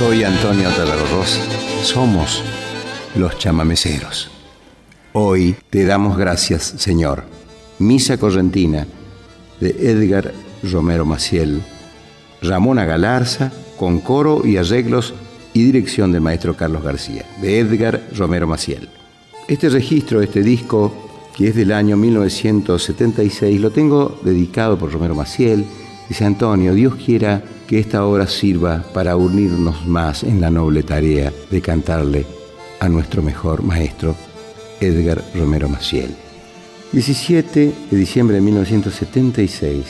Soy Antonio Tarragorros. Somos los chamameceros. Hoy te damos gracias, Señor. Misa correntina de Edgar Romero Maciel, Ramona Galarza, con coro y arreglos y dirección del maestro Carlos García, de Edgar Romero Maciel. Este registro, este disco, que es del año 1976, lo tengo dedicado por Romero Maciel. Dice Antonio, Dios quiera que esta obra sirva para unirnos más en la noble tarea de cantarle a nuestro mejor maestro, Edgar Romero Maciel. 17 de diciembre de 1976.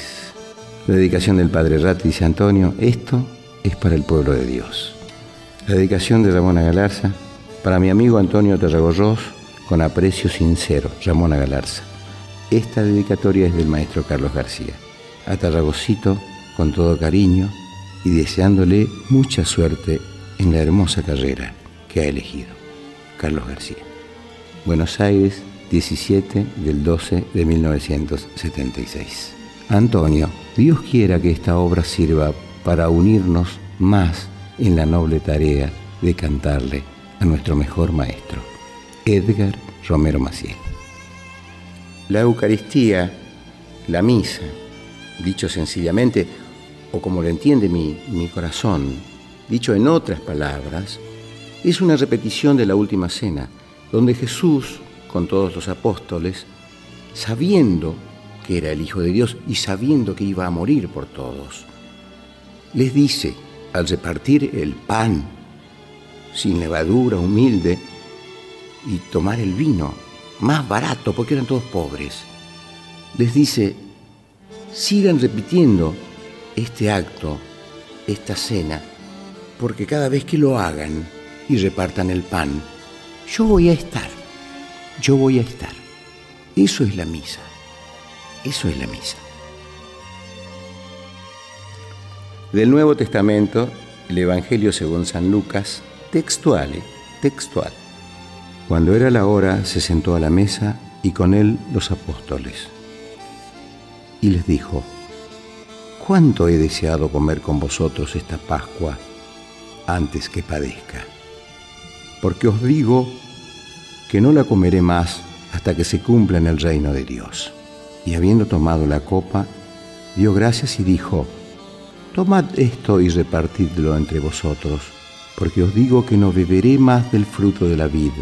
La dedicación del Padre Ratti dice Antonio, esto es para el pueblo de Dios. La dedicación de Ramona Galarza, para mi amigo Antonio Terragorros, con aprecio sincero, Ramona Galarza. Esta dedicatoria es del maestro Carlos García. A Tarragocito, con todo cariño y deseándole mucha suerte en la hermosa carrera que ha elegido. Carlos García. Buenos Aires, 17 del 12 de 1976. Antonio, Dios quiera que esta obra sirva para unirnos más en la noble tarea de cantarle a nuestro mejor maestro, Edgar Romero Maciel. La Eucaristía, la misa, dicho sencillamente, o como lo entiende mi, mi corazón, dicho en otras palabras, es una repetición de la última cena, donde Jesús, con todos los apóstoles, sabiendo que era el Hijo de Dios y sabiendo que iba a morir por todos, les dice, al repartir el pan sin levadura, humilde, y tomar el vino más barato, porque eran todos pobres, les dice, sigan repitiendo este acto, esta cena, porque cada vez que lo hagan y repartan el pan, yo voy a estar, yo voy a estar. Eso es la misa, eso es la misa. Del Nuevo Testamento, el Evangelio según San Lucas, textual, ¿eh? textual. Cuando era la hora, se sentó a la mesa y con él los apóstoles. Y les dijo, ¿cuánto he deseado comer con vosotros esta Pascua antes que padezca? Porque os digo que no la comeré más hasta que se cumpla en el reino de Dios. Y habiendo tomado la copa, dio gracias y dijo, Tomad esto y repartidlo entre vosotros, porque os digo que no beberé más del fruto de la vid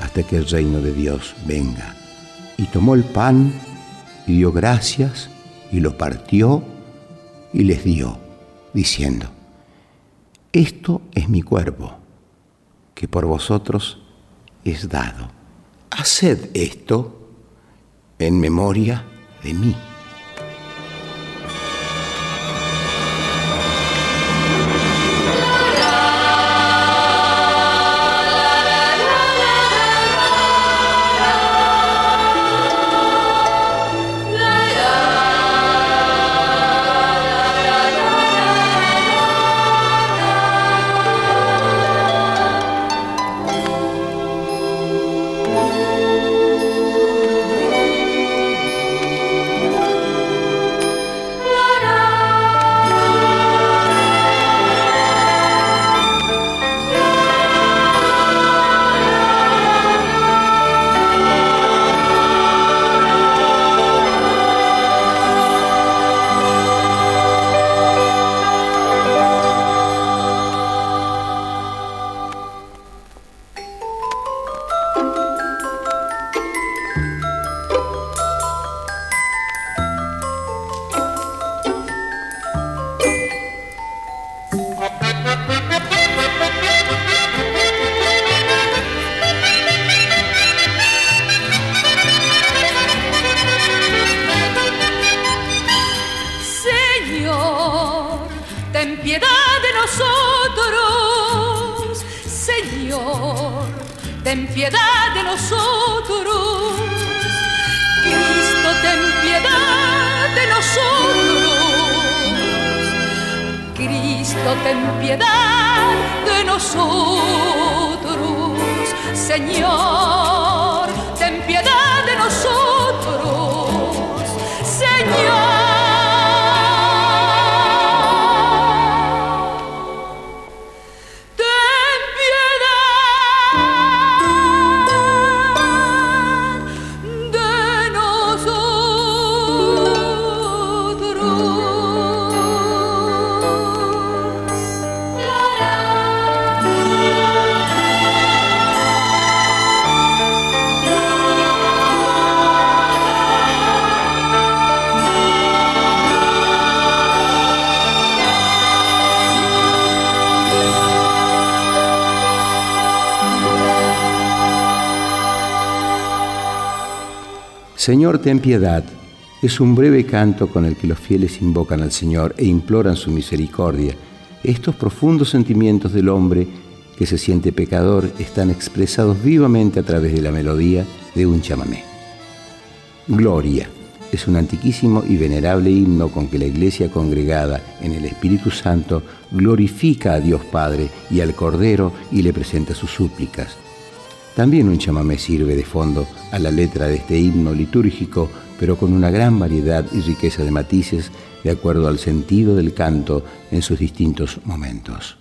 hasta que el reino de Dios venga. Y tomó el pan y dio gracias y lo partió y les dio, diciendo, Esto es mi cuerpo, que por vosotros es dado. Haced esto en memoria de mí. Señor, ten piedad. Es un breve canto con el que los fieles invocan al Señor e imploran su misericordia. Estos profundos sentimientos del hombre que se siente pecador están expresados vivamente a través de la melodía de un chamamé. Gloria es un antiquísimo y venerable himno con que la Iglesia congregada en el Espíritu Santo glorifica a Dios Padre y al Cordero y le presenta sus súplicas. También un chamamé sirve de fondo a la letra de este himno litúrgico, pero con una gran variedad y riqueza de matices de acuerdo al sentido del canto en sus distintos momentos.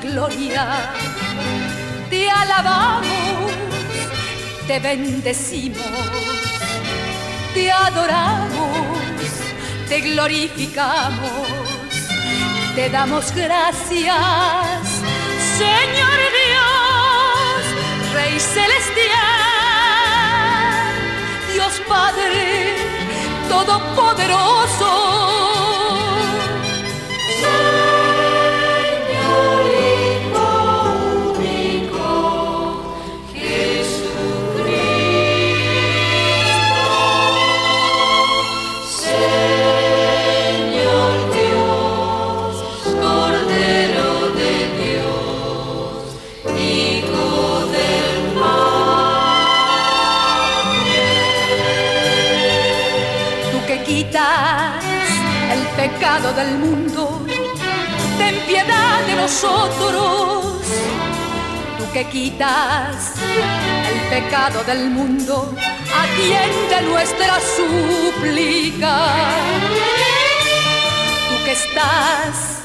Gloria. Te alabamos, te bendecimos, te adoramos, te glorificamos, te damos gracias, Señor Dios, Rey celestial, Dios Padre Todopoderoso pecado del mundo, ten piedad de nosotros. Tú que quitas el pecado del mundo, atiende nuestra súplica. Tú que estás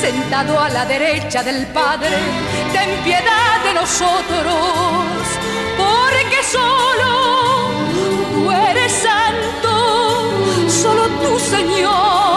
sentado a la derecha del Padre, ten piedad de nosotros, porque solo tú eres santo, solo tú Señor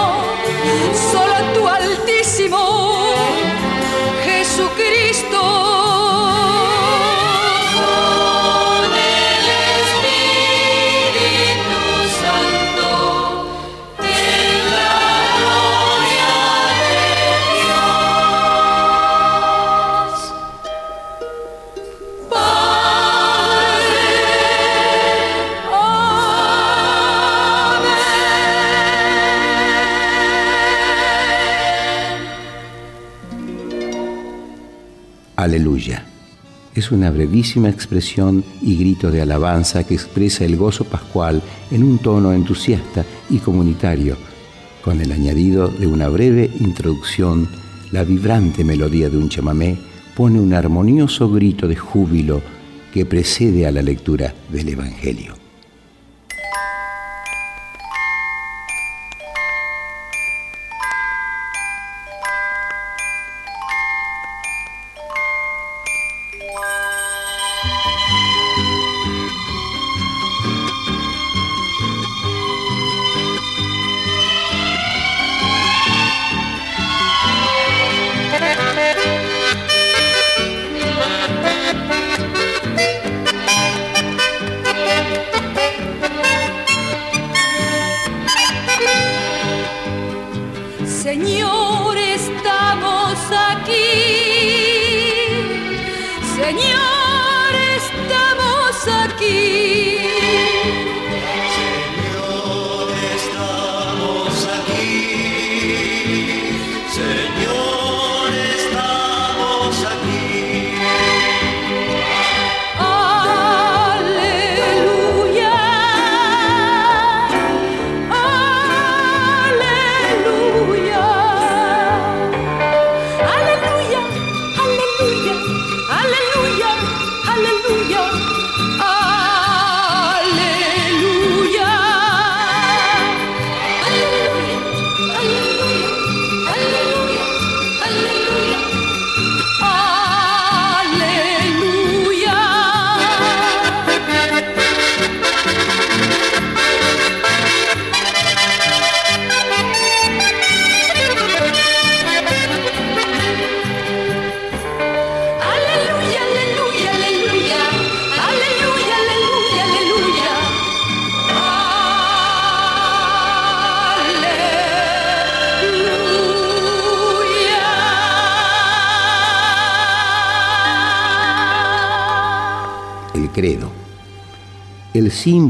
Aleluya. Es una brevísima expresión y grito de alabanza que expresa el gozo pascual en un tono entusiasta y comunitario, con el añadido de una breve introducción, la vibrante melodía de un chamamé pone un armonioso grito de júbilo que precede a la lectura del Evangelio.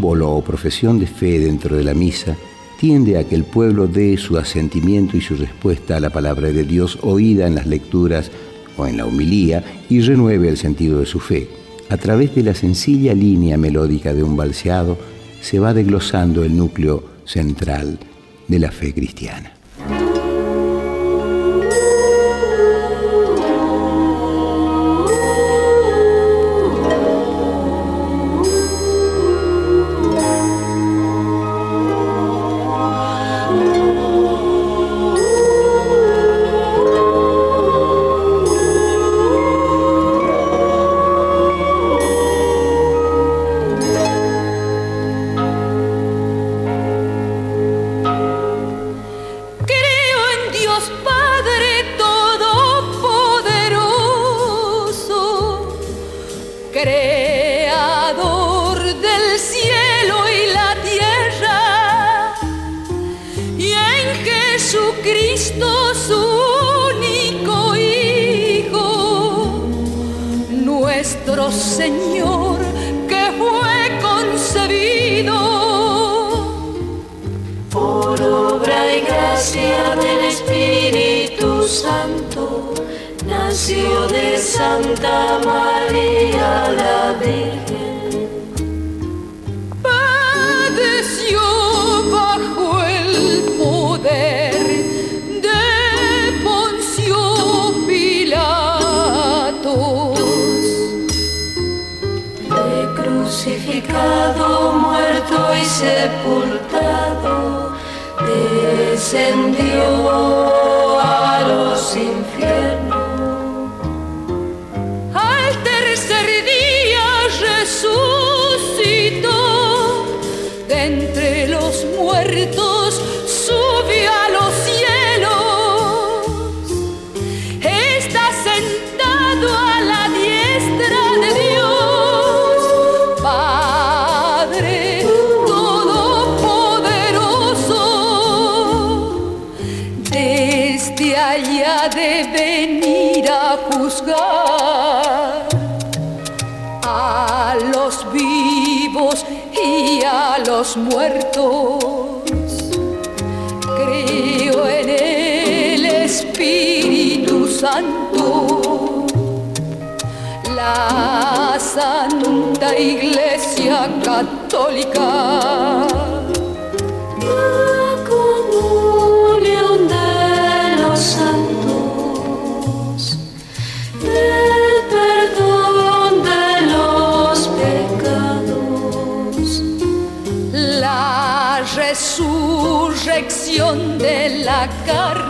Símbolo o profesión de fe dentro de la misa tiende a que el pueblo dé su asentimiento y su respuesta a la palabra de Dios oída en las lecturas o en la humilía y renueve el sentido de su fe. A través de la sencilla línea melódica de un balseado se va desglosando el núcleo central de la fe cristiana. Muertos. Creo en el Espíritu Santo, la Santa Iglesia Católica. De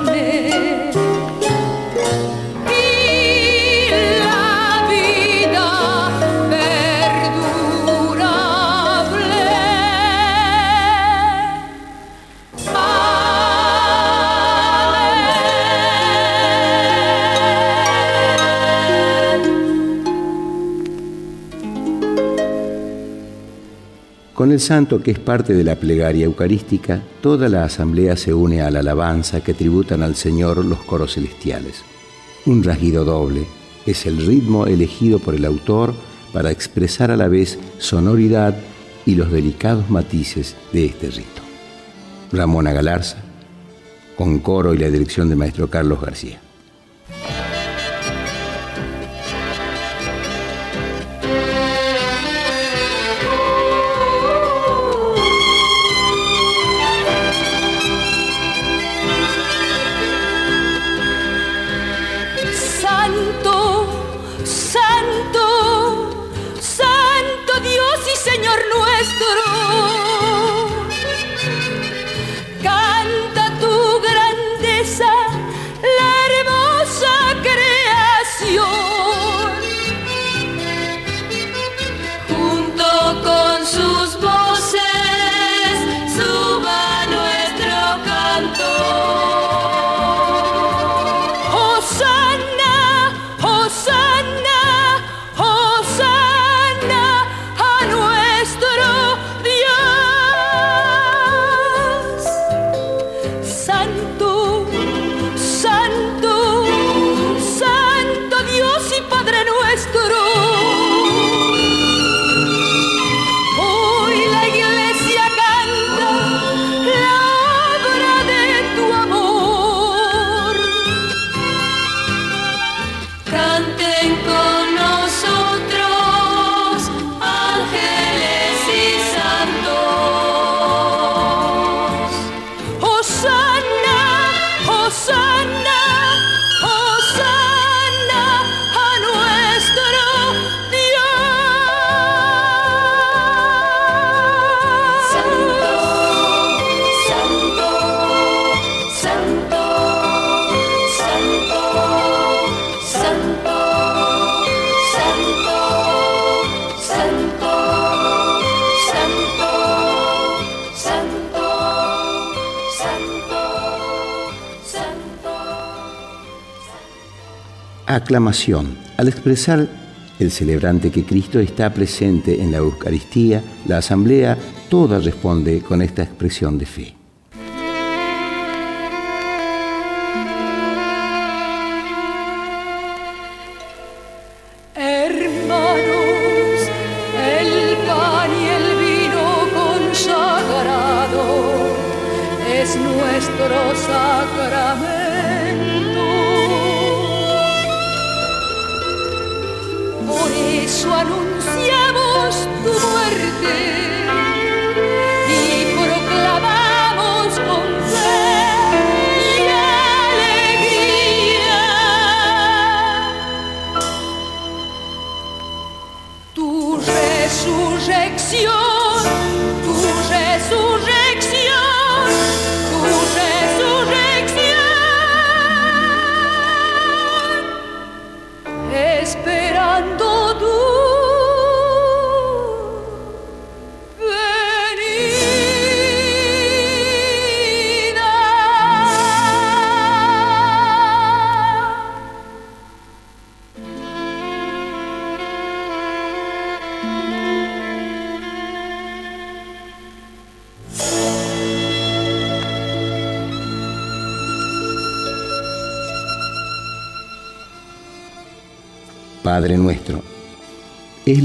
Con el santo, que es parte de la plegaria eucarística, toda la asamblea se une a la alabanza que tributan al Señor los coros celestiales. Un rasguido doble es el ritmo elegido por el autor para expresar a la vez sonoridad y los delicados matices de este rito. Ramona Galarza, con coro y la dirección del maestro Carlos García. Hosanna a aclamación. Al expresar el celebrante que Cristo está presente en la Eucaristía, la asamblea toda responde con esta expresión de fe.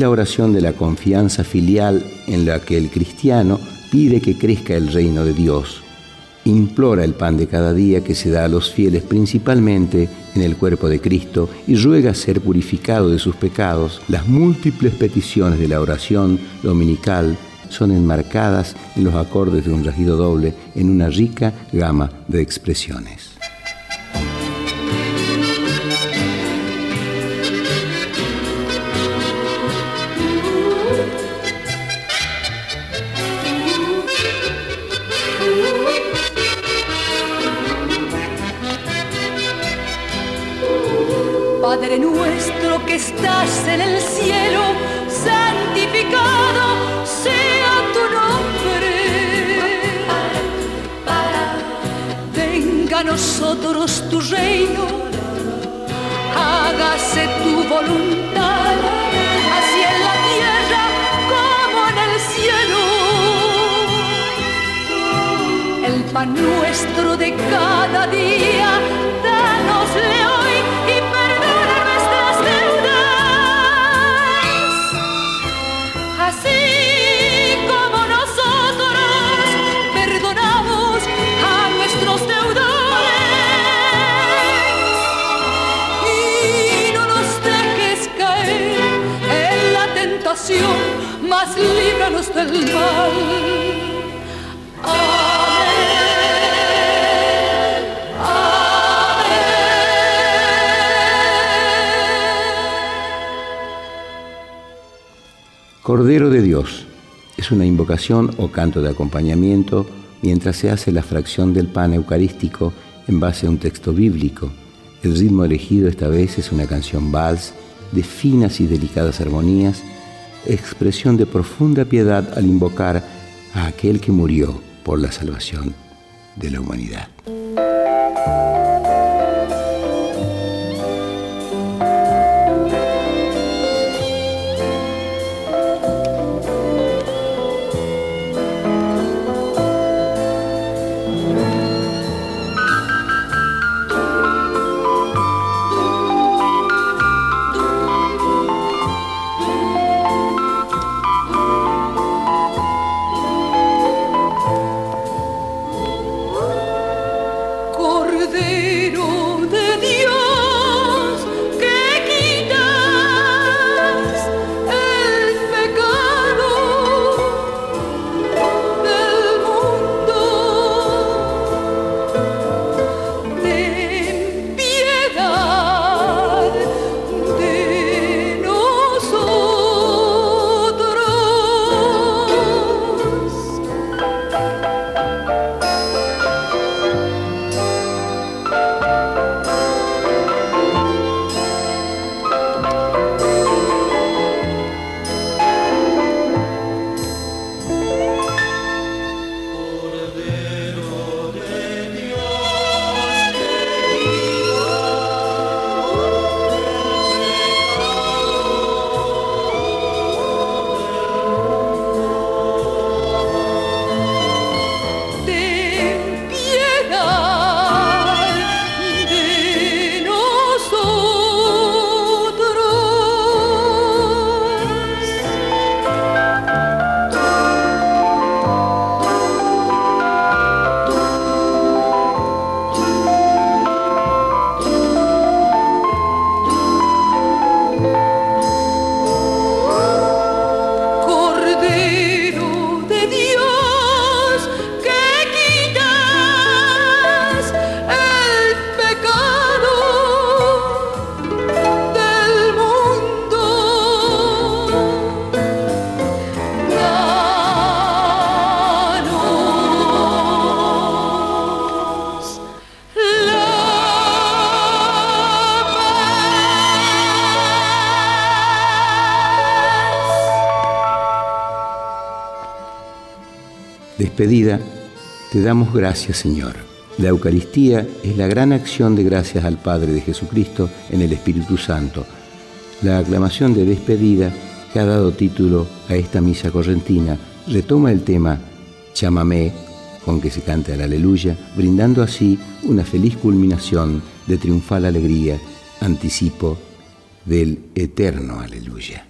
La oración de la confianza filial en la que el cristiano pide que crezca el reino de Dios, implora el pan de cada día que se da a los fieles principalmente en el cuerpo de Cristo y ruega ser purificado de sus pecados. Las múltiples peticiones de la oración dominical son enmarcadas en los acordes de un regido doble en una rica gama de expresiones. Pan nuestro de cada día, danosle hoy y perdona nuestras deudas, así como nosotros perdonamos a nuestros deudores. Y no nos dejes caer en la tentación, mas líbranos del mal. Cordero de Dios es una invocación o canto de acompañamiento mientras se hace la fracción del pan eucarístico en base a un texto bíblico. El ritmo elegido esta vez es una canción vals de finas y delicadas armonías, expresión de profunda piedad al invocar a aquel que murió por la salvación de la humanidad. Despedida, te damos gracias Señor. La Eucaristía es la gran acción de gracias al Padre de Jesucristo en el Espíritu Santo. La aclamación de despedida que ha dado título a esta misa correntina retoma el tema Chamamé, con que se canta el aleluya, brindando así una feliz culminación de triunfal alegría, anticipo del eterno aleluya.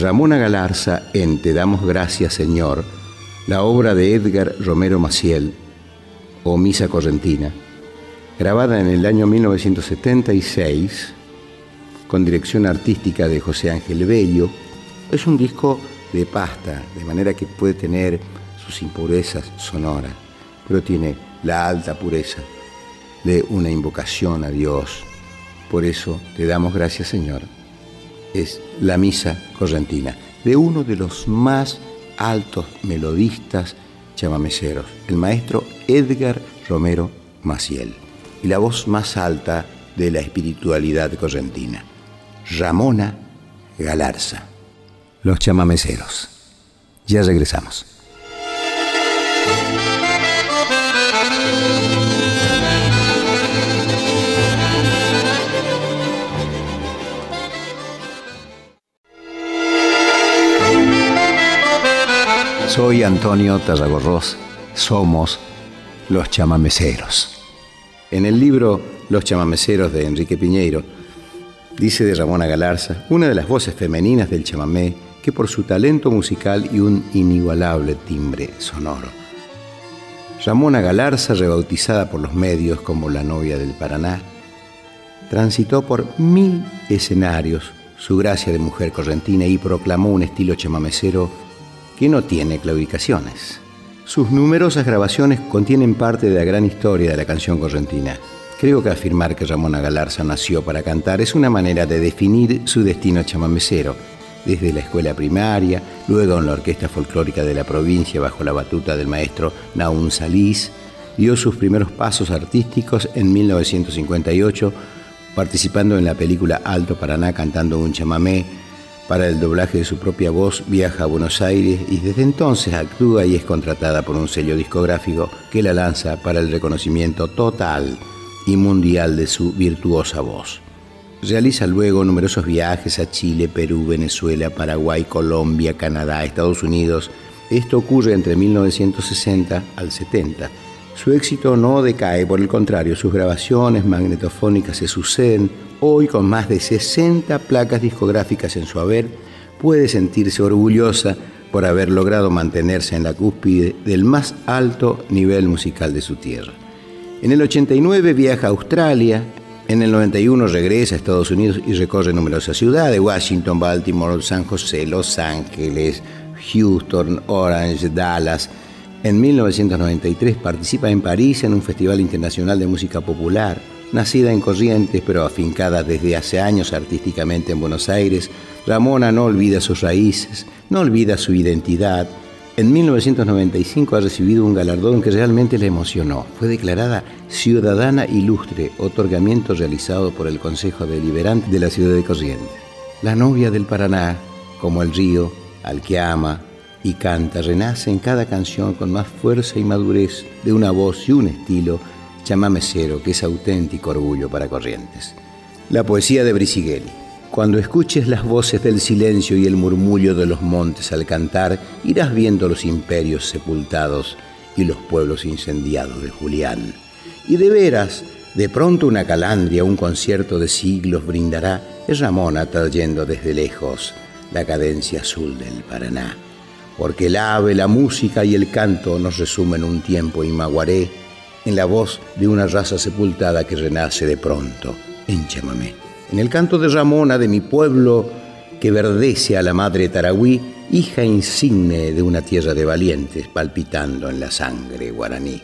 Ramona Galarza en Te damos gracias Señor, la obra de Edgar Romero Maciel o Misa Correntina, grabada en el año 1976 con dirección artística de José Ángel Bello, es un disco de pasta, de manera que puede tener sus impurezas sonoras, pero tiene la alta pureza de una invocación a Dios. Por eso te damos gracias Señor es la Misa Correntina, de uno de los más altos melodistas chamameceros, el maestro Edgar Romero Maciel, y la voz más alta de la espiritualidad correntina, Ramona Galarza. Los chamameceros. Ya regresamos. Soy Antonio Tarragorros. Somos los chamameceros. En el libro Los chamameceros de Enrique Piñeiro, dice de Ramona Galarza, una de las voces femeninas del chamamé, que por su talento musical y un inigualable timbre sonoro. Ramona Galarza, rebautizada por los medios como la novia del Paraná, transitó por mil escenarios su gracia de mujer correntina y proclamó un estilo chamamecero que no tiene claudicaciones. Sus numerosas grabaciones contienen parte de la gran historia de la canción correntina. Creo que afirmar que Ramona Galarza nació para cantar es una manera de definir su destino chamamecero, desde la escuela primaria, luego en la orquesta folclórica de la provincia bajo la batuta del maestro Naun Salís, dio sus primeros pasos artísticos en 1958, participando en la película Alto Paraná cantando un chamamé para el doblaje de su propia voz viaja a Buenos Aires y desde entonces actúa y es contratada por un sello discográfico que la lanza para el reconocimiento total y mundial de su virtuosa voz. Realiza luego numerosos viajes a Chile, Perú, Venezuela, Paraguay, Colombia, Canadá, Estados Unidos. Esto ocurre entre 1960 al 70 Su éxito no decae, por el contrario, sus grabaciones magnetofónicas se suceden. Hoy, con más de 60 placas discográficas en su haber, puede sentirse orgullosa por haber logrado mantenerse en la cúspide del más alto nivel musical de su tierra. En el 89 viaja a Australia, en el 91 regresa a Estados Unidos y recorre numerosas ciudades, Washington, Baltimore, San José, Los Ángeles, Houston, Orange, Dallas, en 1993 participa en París en un festival internacional de música popular. Nacida en Corrientes, pero afincada desde hace años artísticamente en Buenos Aires, Ramona no olvida sus raíces, no olvida su identidad. En 1995 ha recibido un galardón que realmente le emocionó. Fue declarada Ciudadana Ilustre, otorgamiento realizado por el Consejo Deliberante de la ciudad de Corrientes. La novia del Paraná, como el río, al que ama, y canta, renace en cada canción con más fuerza y madurez de una voz y un estilo chamamecero que es auténtico orgullo para Corrientes. La poesía de Brisighelli. Cuando escuches las voces del silencio y el murmullo de los montes al cantar, irás viendo los imperios sepultados y los pueblos incendiados de Julián. Y de veras, de pronto una calandria, un concierto de siglos brindará, es Ramona trayendo desde lejos la cadencia azul del Paraná porque el ave, la música y el canto nos resumen un tiempo maguaré en la voz de una raza sepultada que renace de pronto en chamamé. En el canto de Ramona de mi pueblo que verdece a la madre Tarahui, hija insigne de una tierra de valientes palpitando en la sangre guaraní.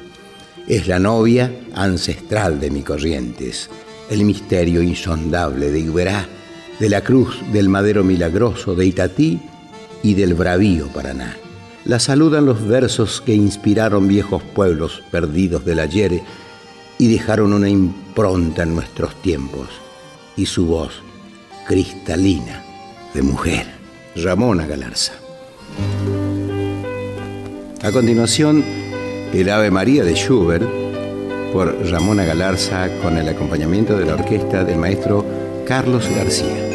Es la novia ancestral de mi corrientes, el misterio insondable de Iberá, de la cruz del madero milagroso de Itatí y del bravío Paraná. La saludan los versos que inspiraron viejos pueblos perdidos del ayer y dejaron una impronta en nuestros tiempos, y su voz cristalina de mujer, Ramona Galarza. A continuación, el Ave María de Schubert por Ramona Galarza con el acompañamiento de la orquesta del maestro Carlos García.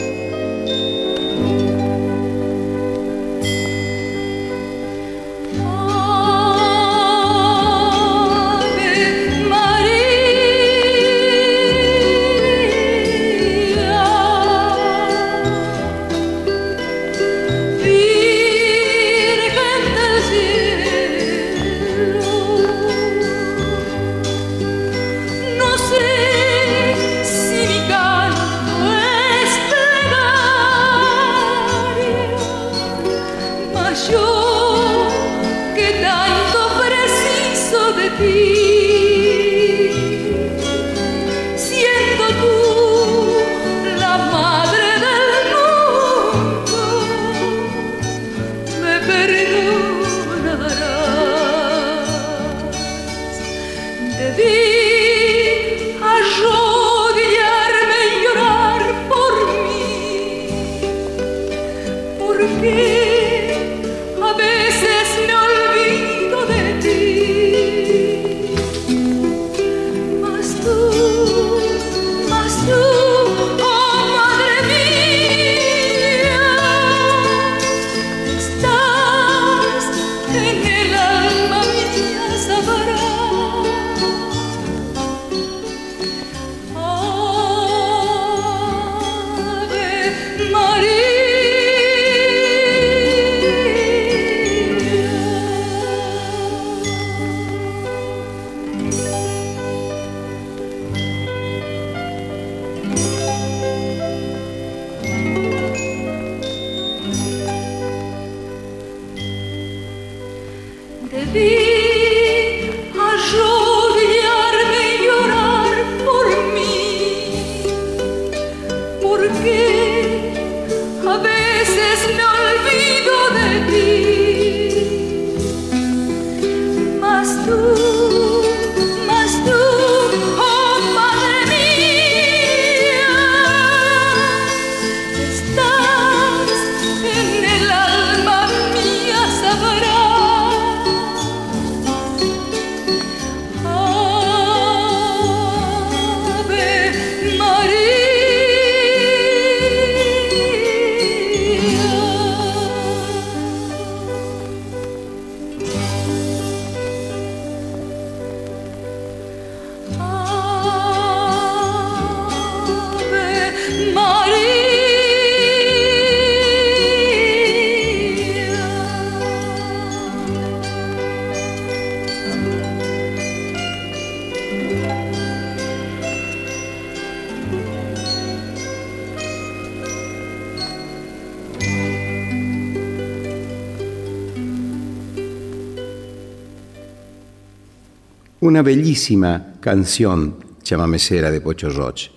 Una bellísima canción chamamecera de Pocho Roche,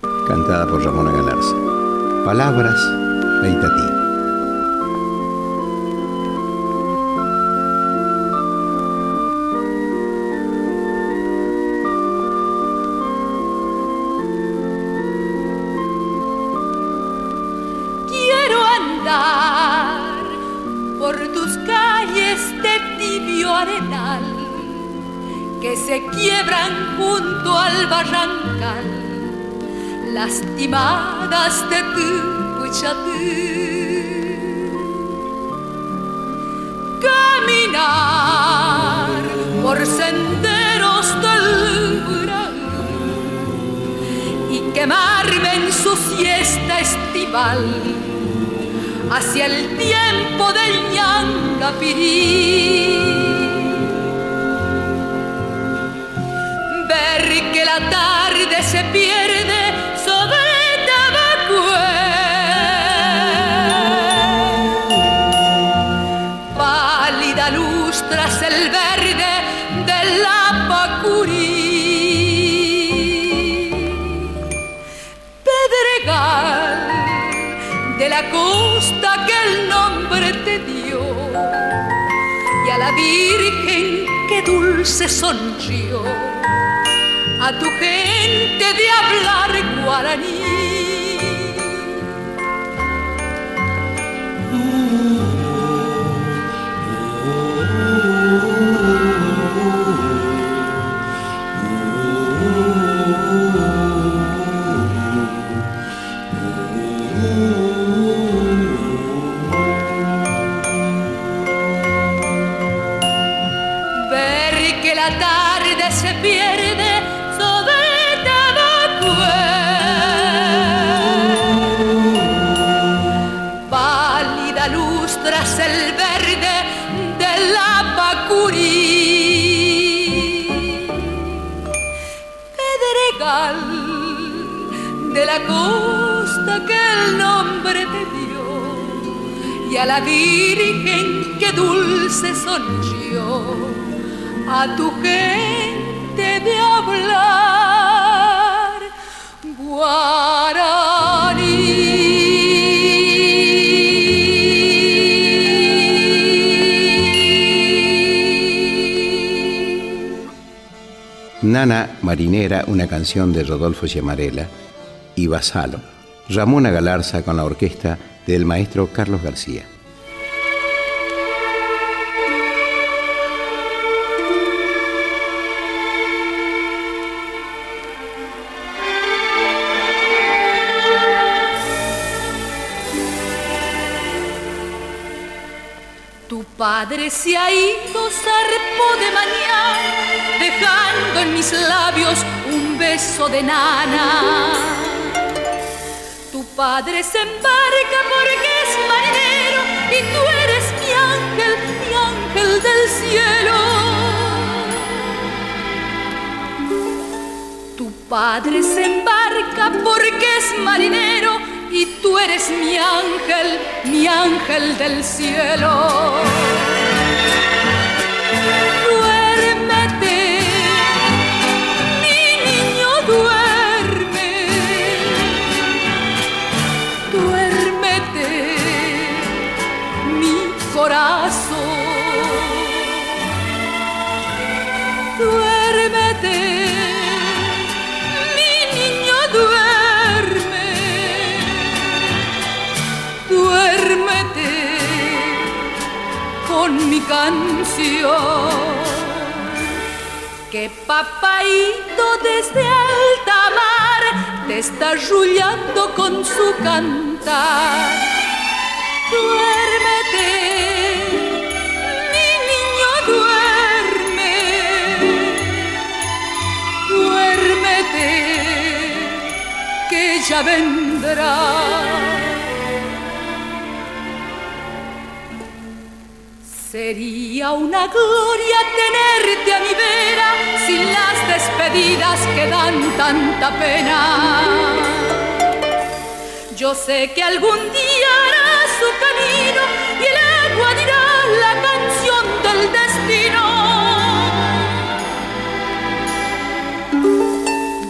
cantada por Ramona Galarza. Palabras Eitatí. Quemarme en su siesta estival hacia el tiempo del ñangapirí. Ver que la tarde se pierde costa que el nombre te dio y a la Virgen que dulce sonrió a tu gente de hablar guaraní. Y a la Virgen que dulce sonrió a tu gente de hablar guaraní. Nana Marinera, una canción de Rodolfo Giamarella, y Basalo. Ramona Galarza con la orquesta del maestro Carlos García. Tu padre se ha ido, zarpó de mañana, dejando en mis labios un beso de nana. Padre se embarca porque es marinero y tú eres mi ángel, mi ángel del cielo. Tu padre se embarca porque es marinero y tú eres mi ángel, mi ángel del cielo. Mi canción. Que papaito desde alta mar te está arrullando con su cantar. Duérmete, mi niño, duerme. Duérmete, que ya vendrá. Sería una gloria tenerte a mi vera sin las despedidas que dan tanta pena. Yo sé que algún día hará su camino y el agua dirá la canción del destino.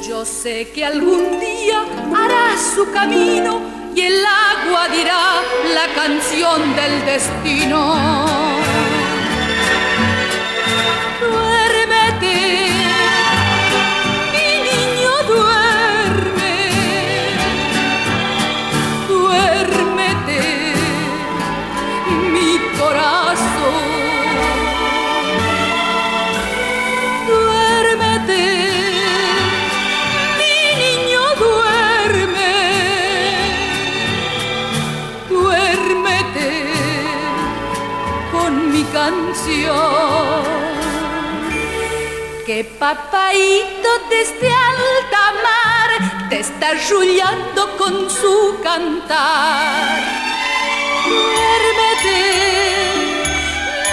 Yo sé que algún día hará su camino y el agua dirá la canción del destino. Que papaito desde alta mar te está arrullando con su cantar. Duérmete,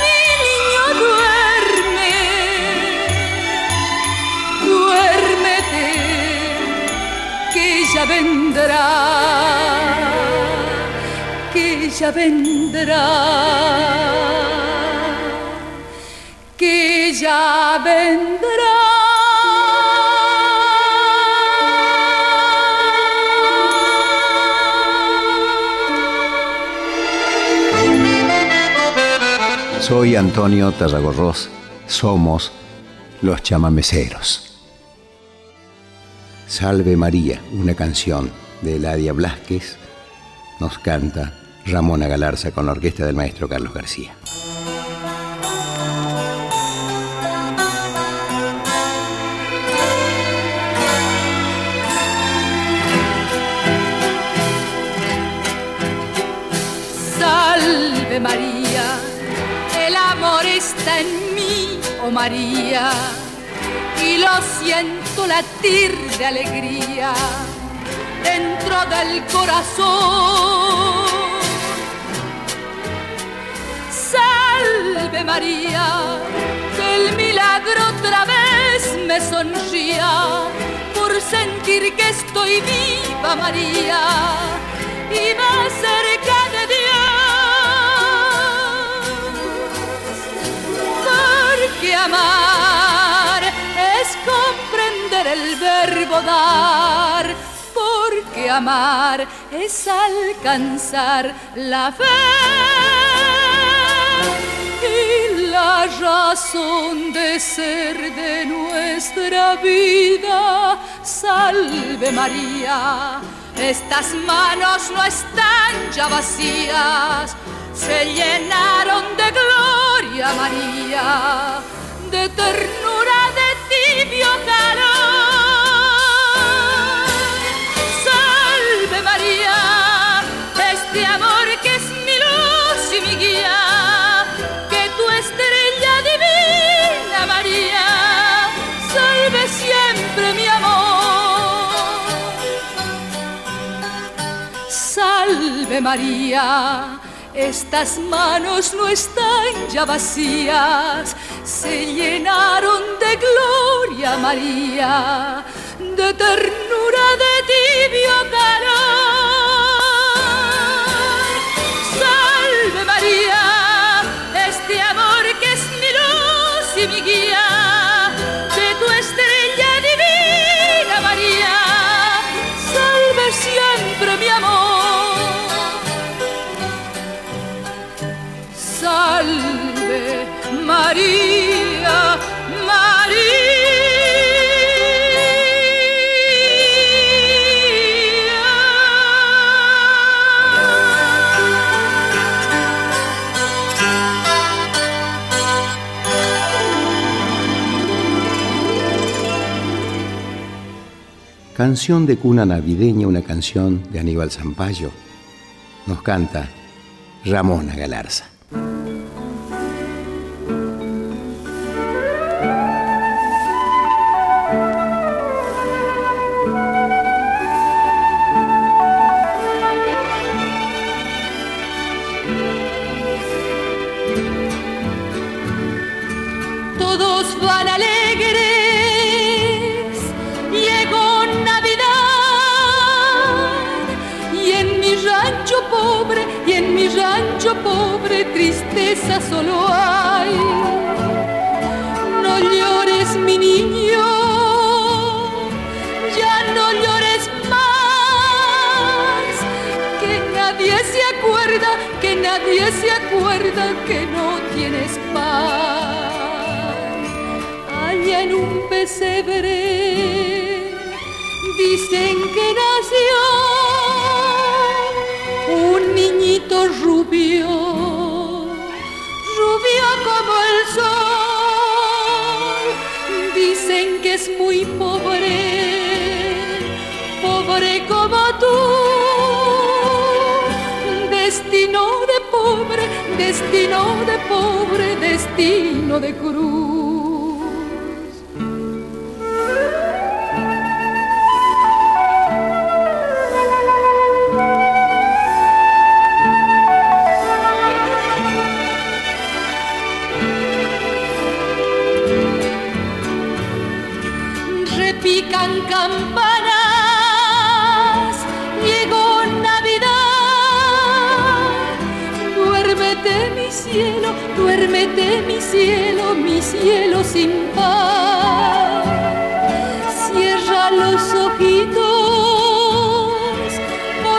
mi niño, duerme. Duérmete, que ya vendrá. Que ya vendrá que ya vendrá. Soy Antonio Tarragorros, somos los chamameceros. Salve María, una canción de Eladia Blasquez, nos canta Ramona Galarza con la orquesta del maestro Carlos García. María, el amor está en mí, oh María, y lo siento latir de alegría dentro del corazón. Salve María, que el milagro otra vez me sonría por sentir que estoy viva María y más cerca de Dios. Amar es comprender el verbo dar, porque amar es alcanzar la fe y la razón de ser de nuestra vida. Salve María, estas manos no están ya vacías, se llenaron de gloria María de ternura, de tibio calor. Salve María, este amor que es mi luz y mi guía, que tu estrella divina María, salve siempre mi amor. Salve María. Estas manos no están ya vacías, se llenaron de gloria María, de ternura, de tibio calor. Canción de cuna navideña, una canción de Aníbal Zampayo. Nos canta Ramona Galarza. tristeza solo hay. No llores, mi niño, ya no llores más. Que nadie se acuerda, que nadie se acuerda que no tienes paz. Allá en un pesebre dicen que nació un niñito rubio pobre, pobre como tú. Destino de pobre, destino de pobre, destino de cruz. Campanas, llegó Navidad. Duérmete mi cielo, duérmete mi cielo, mi cielo sin paz. Cierra los ojitos,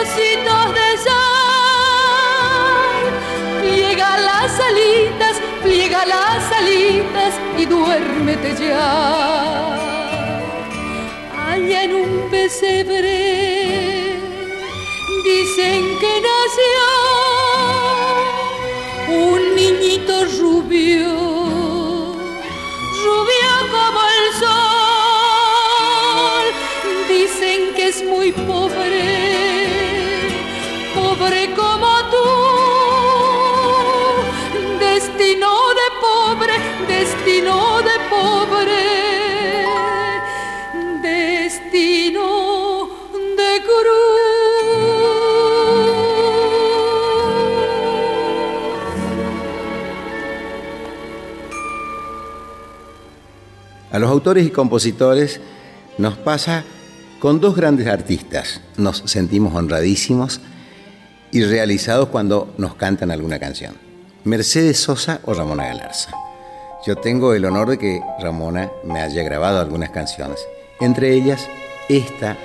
ositos de sal. Pliega las alitas, pliega las alitas y duérmete ya pesebre dicen que nació un niñito rubio, rubio como el sol. Dicen que es muy pobre, pobre como autores y compositores nos pasa con dos grandes artistas. Nos sentimos honradísimos y realizados cuando nos cantan alguna canción. Mercedes Sosa o Ramona Galarza. Yo tengo el honor de que Ramona me haya grabado algunas canciones, entre ellas esta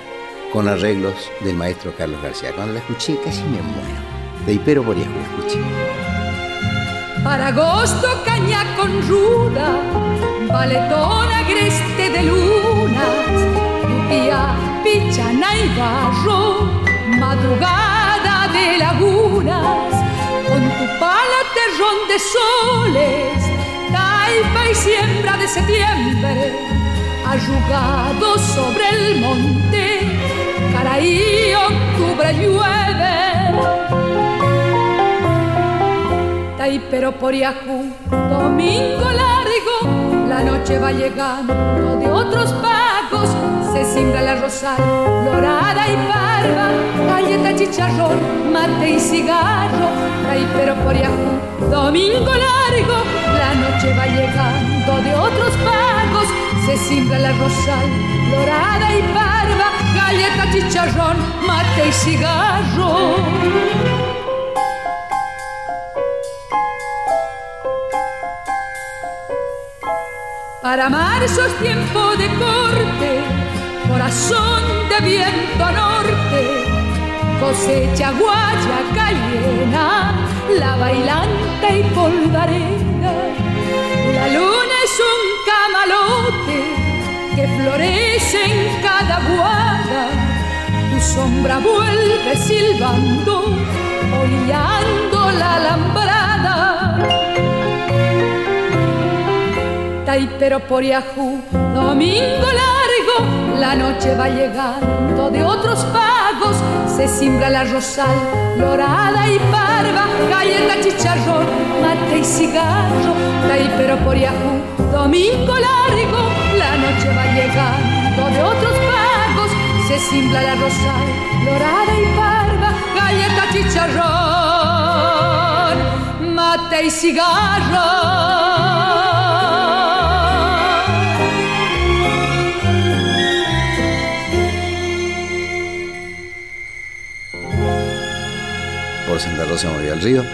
con arreglos del maestro Carlos García. Cuando la escuché casi me muero. De Hipero por Yahoo, escuché. Para agosto caña con ruda, valetón agreste de lunas, día pichana y barro, madrugada de lagunas, con tu pala terrón de soles, taipa y siembra de septiembre, arrugado sobre el monte, caraí octubre llueve. pero por Yahoo, domingo largo, la noche va llegando de otros pagos, se simbra la rosal, dorada y barba, galleta, chicharrón, mate y cigarro, pero por Yahoo, domingo largo, la noche va llegando de otros pagos, se simbra la rosal, dorada y barba, galleta, chicharrón, mate y cigarro. Para marzo es tiempo de corte, corazón de viento norte, cosecha guaya cayena, la bailanta y polvareda. La luna es un camalote que florece en cada guada, tu sombra vuelve silbando, orillando la alambrada pero por Yahoo, domingo largo, la noche va llegando de otros pagos, se simbra la rosal, dorada y parva, galleta, chicharrón, mate y cigarro, pero por Yahoo, domingo largo, la noche va llegando de otros pagos, se simbra la rosal, dorada y parva, galleta, chicharrón, mate y cigarro. Santa Rosa Movió al Río,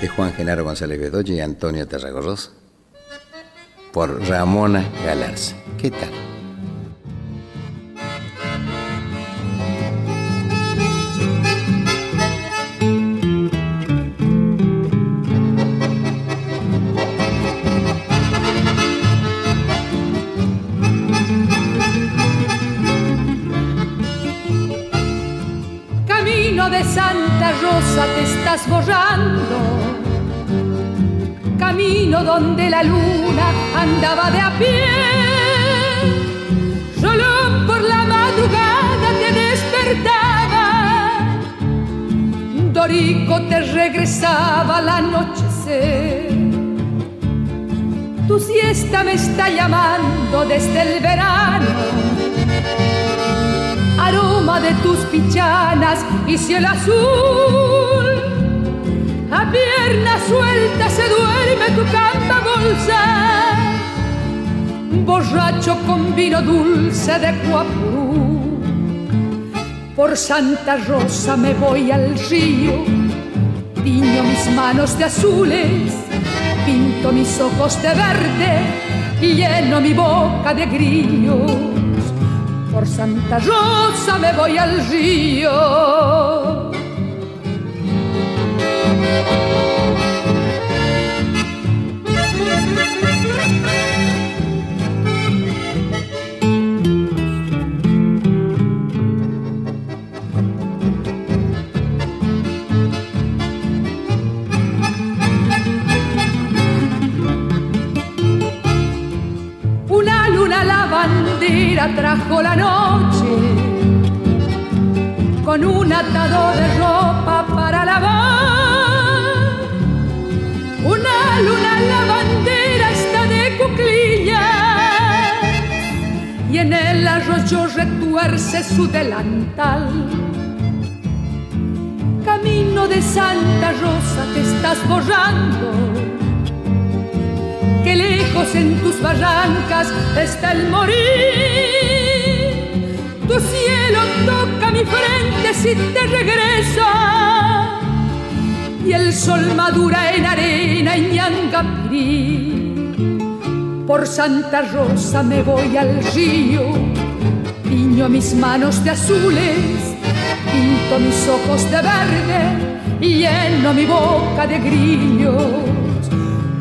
de Juan Genaro González Bedoya y Antonio Terragorros, por Ramona Galarza. ¿Qué tal? Borrando. Camino donde la luna andaba de a pie. Solo por la madrugada te despertaba. Dorico te regresaba al anochecer. Tu siesta me está llamando desde el verano aroma de tus pichanas y cielo azul. A pierna suelta se duerme tu canta bolsa, borracho con vino dulce de Cuapurú. Por Santa Rosa me voy al río, tiño mis manos de azules, pinto mis ojos de verde. Y lleno mi boca de grillo por Santa Rosa me voy al río. Trajo la noche con un atado de ropa para lavar. Bandera está de cuclillas y en el arroyo retuerce su delantal. Camino de Santa Rosa te estás borrando que lejos en tus barrancas está el morir. Tu cielo toca mi frente si te regresa y el sol madura en arena y ñangapirí. Por Santa Rosa me voy al río, piño mis manos de azules, pinto mis ojos de verde y lleno mi boca de grillos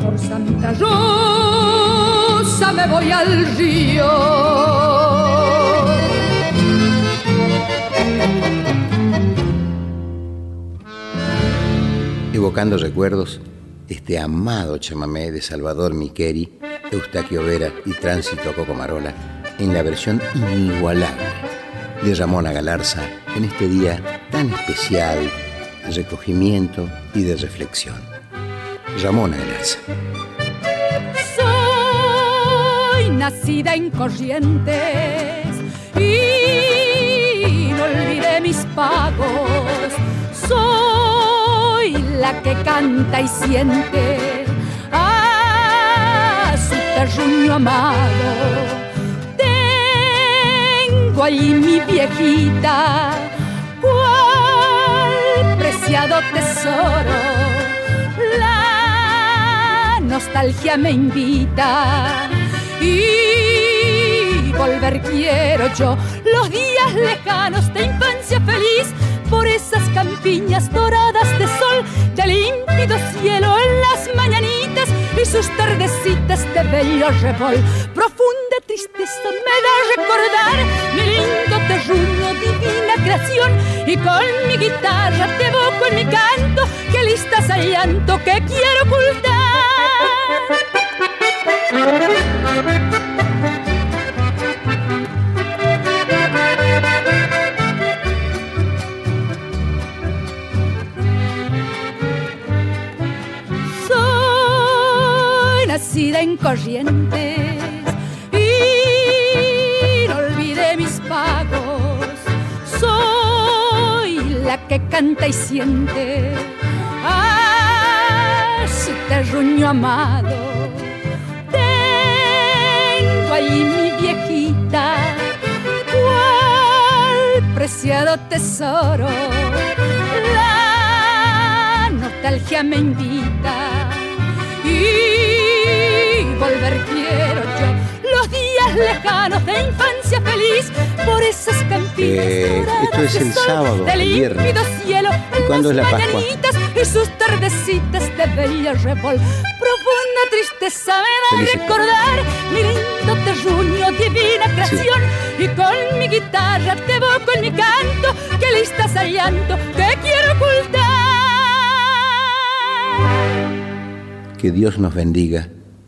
por Santa Rosa me voy al río. Evocando recuerdos, este amado chamamé de Salvador Miqueri, Eustaquio Vera y Tránsito a Cocomarola en la versión inigualable de Ramona Galarza en este día tan especial de recogimiento y de reflexión. Ramona Galarza. Soy nacida en Corrientes y no olvidé mis pagos. Soy la que canta y siente a su terruño amado. Tengo ahí mi viejita, cual preciado tesoro nostalgia me invita y volver quiero yo los días lejanos de infancia feliz por esas campiñas doradas de sol de límpido cielo en las mañanitas y sus tardecitas de bello revol. Profunda tristeza me da recordar mi lindo terruño, divina creación y con mi guitarra te evoco en mi canto que listas al llanto que quiero ocultar. Nacida en Corrientes. Y olvidé mis pagos. Soy la que canta y siente. A su terruño amado. Ahí mi viejita, cuál preciado tesoro. La nostalgia me invita. Y volver quiero yo. Los días lejanos de infancia feliz por esas campinas eh, esto es el sol, sábado del viernes cielo en las es la mañanitas y sus tardecitas de bella revol. Profunda tristeza me da Felices. recordar mi lindo terruño divina creación. Sí. y con mi guitarra te evoco en mi canto que listas al llanto que quiero ocultar. Que Dios nos bendiga.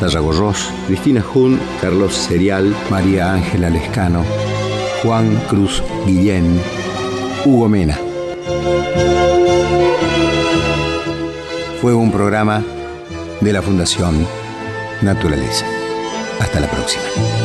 Tarragorros, Cristina Jun, Carlos Serial, María Ángela Lescano, Juan Cruz Guillén, Hugo Mena. Fue un programa de la Fundación Naturaleza. Hasta la próxima.